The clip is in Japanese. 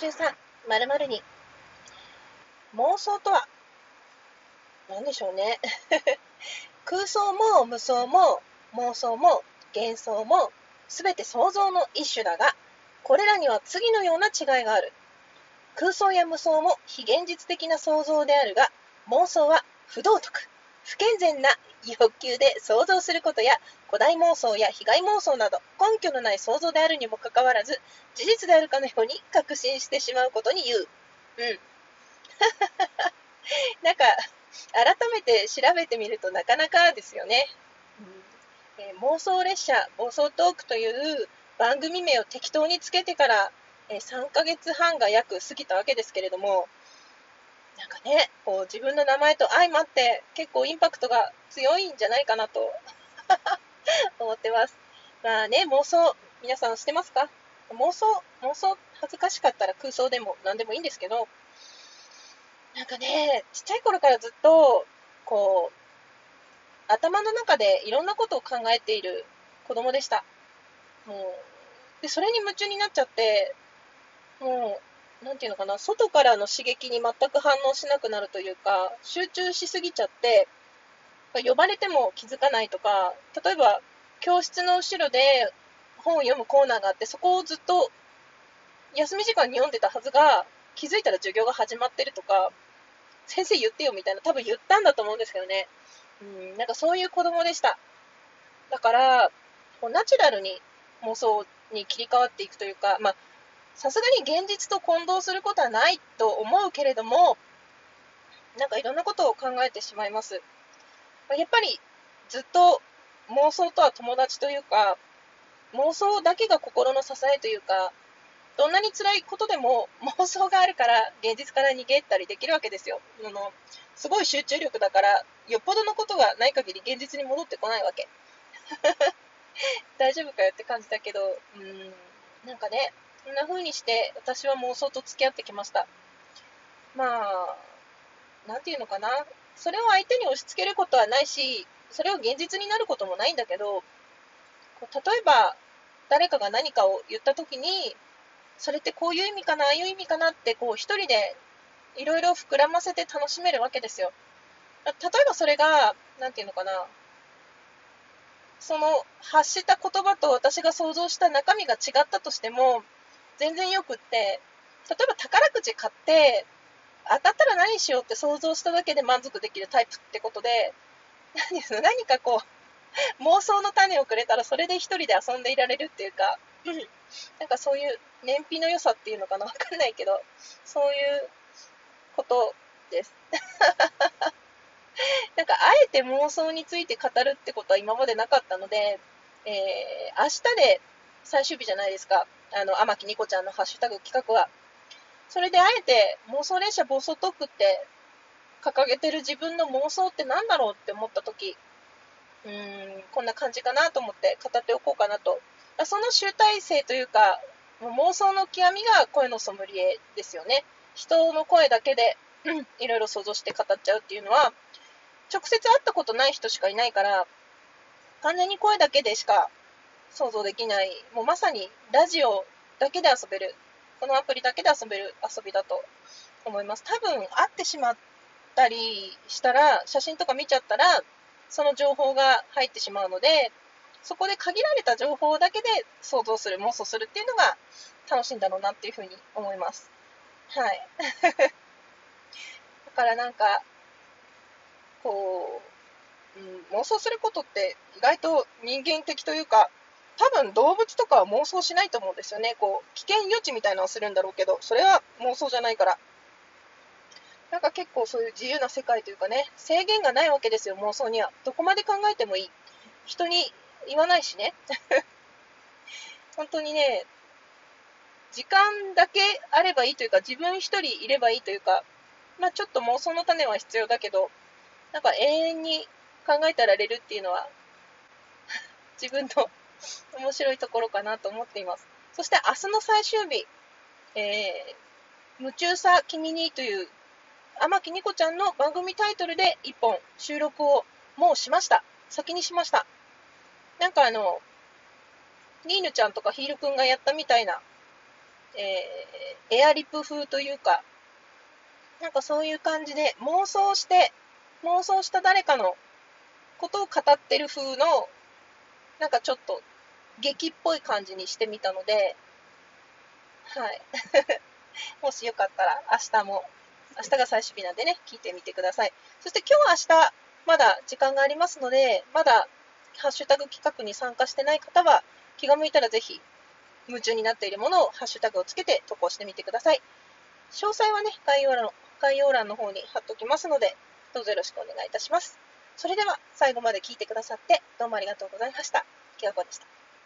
中さん、まるまるに。妄想とは、何でしょうね。空想も無想も妄想も幻想もすべて想像の一種だが、これらには次のような違いがある。空想や無想も非現実的な想像であるが、妄想は不道徳、不健全な欲求で想像することや古代妄想や被害妄想など根拠のない想像であるにもかかわらず事実であるかのように確信してしまうことに言う。うん。なんか改めて調べてみるとなかなかですよね。うんえー、妄想列車妄想トークという番組名を適当につけてから、えー、3ヶ月半が約過ぎたわけですけれどもなんかね、こう自分の名前と相まって結構インパクトが強いんじゃないかなと 思ってます。まあね、妄想、皆さんしてますか？妄想、妄想恥ずかしかったら空想でも何でもいいんですけど、なんかね、ちっちゃい頃からずっと、こう、頭の中でいろんなことを考えている子供でした。もう、で、それに夢中になっちゃって、もう、なんていうのかな、外からの刺激に全く反応しなくなるというか、集中しすぎちゃって、呼ばれても気づかないとか、例えば教室の後ろで本を読むコーナーがあって、そこをずっと休み時間に読んでたはずが、気づいたら授業が始まってるとか、先生言ってよみたいな、多分言ったんだと思うんですけどね。うん、なんかそういう子供でした。だから、こうナチュラルに妄想に切り替わっていくというか、まあ、さすがに現実と混同することはないと思うけれども、なんかいろんなことを考えてしまいます。やっぱりずっと妄想とは友達というか、妄想だけが心の支えというか、どんなに辛いことでも 妄想があるから現実から逃げたりできるわけですよ。あのすごい集中力だから、よっぽどのことがない限り現実に戻ってこないわけ。大丈夫かよって感じだけど、うん、なんかね、そんな風にして私は妄想と付き合ってきました。まあ、なんていうのかな。それを相手に押し付けることはないし、それを現実になることもないんだけど、例えば、誰かが何かを言った時に、それってこういう意味かな、ああいう意味かなって、こう一人でいろいろ膨らませて楽しめるわけですよ。例えばそれが、なんていうのかな、その発した言葉と私が想像した中身が違ったとしても、全然よくって、例えば宝くじ買って、当たったら何しようって想像しただけで満足できるタイプってことで、何です何かこう、妄想の種をくれたらそれで一人で遊んでいられるっていうか、なんかそういう燃費の良さっていうのかなわかんないけど、そういうことです。なんかあえて妄想について語るってことは今までなかったので、えー、明日で最終日じゃないですか。あの、天木ニコちゃんのハッシュタグ企画は。それであえて妄想列車暴走トークって掲げてる自分の妄想って何だろうって思った時、うーん、こんな感じかなと思って語っておこうかなと。その集大成というか、妄想の極みが声のソムリエですよね。人の声だけでいろいろ想像して語っちゃうっていうのは、直接会ったことない人しかいないから、完全に声だけでしか想像できない、もうまさにラジオだけで遊べる、このアプリだけで遊べる遊びだと思います。多分、会ってしまったりしたら、写真とか見ちゃったら、その情報が入ってしまうので、そこで限られた情報だけで想像する、妄想するっていうのが楽しいんだろうなっていうふうに思います。はい。だからなんか、こう、うん、妄想することって意外と人間的というか、多分動物とかは妄想しないと思うんですよね。こう、危険予知みたいなのをするんだろうけど、それは妄想じゃないから。なんか結構そういう自由な世界というかね、制限がないわけですよ、妄想には。どこまで考えてもいい。人に言わないしね。本当にね、時間だけあればいいというか、自分一人いればいいというか、まあちょっと妄想の種は必要だけど、なんか永遠に考えてられるっていうのは、自分の面白いところかなと思っています。そして明日の最終日、えー、夢中さ君にという天木ニコちゃんの番組タイトルで1本収録をもうしました。先にしました。なんかあの、ニーヌちゃんとかヒールくんがやったみたいなえー、エアリップ風というか、なんかそういう感じで妄想して、妄想した誰かのことを語ってる風の、なんかちょっと劇っぽい感じにしてみたので、はい。もしよかったら明日も、明日が最終日なんでね、聞いてみてください。そして今日は明日、まだ時間がありますので、まだハッシュタグ企画に参加してない方は、気が向いたらぜひ、夢中になっているものをハッシュタグをつけて投稿してみてください。詳細はね、概要欄の概要欄の方に貼っておきますので、どうぞよろしくお願いいたします。それでは、最後まで聞いてくださって、どうもありがとうございました。きわこでした。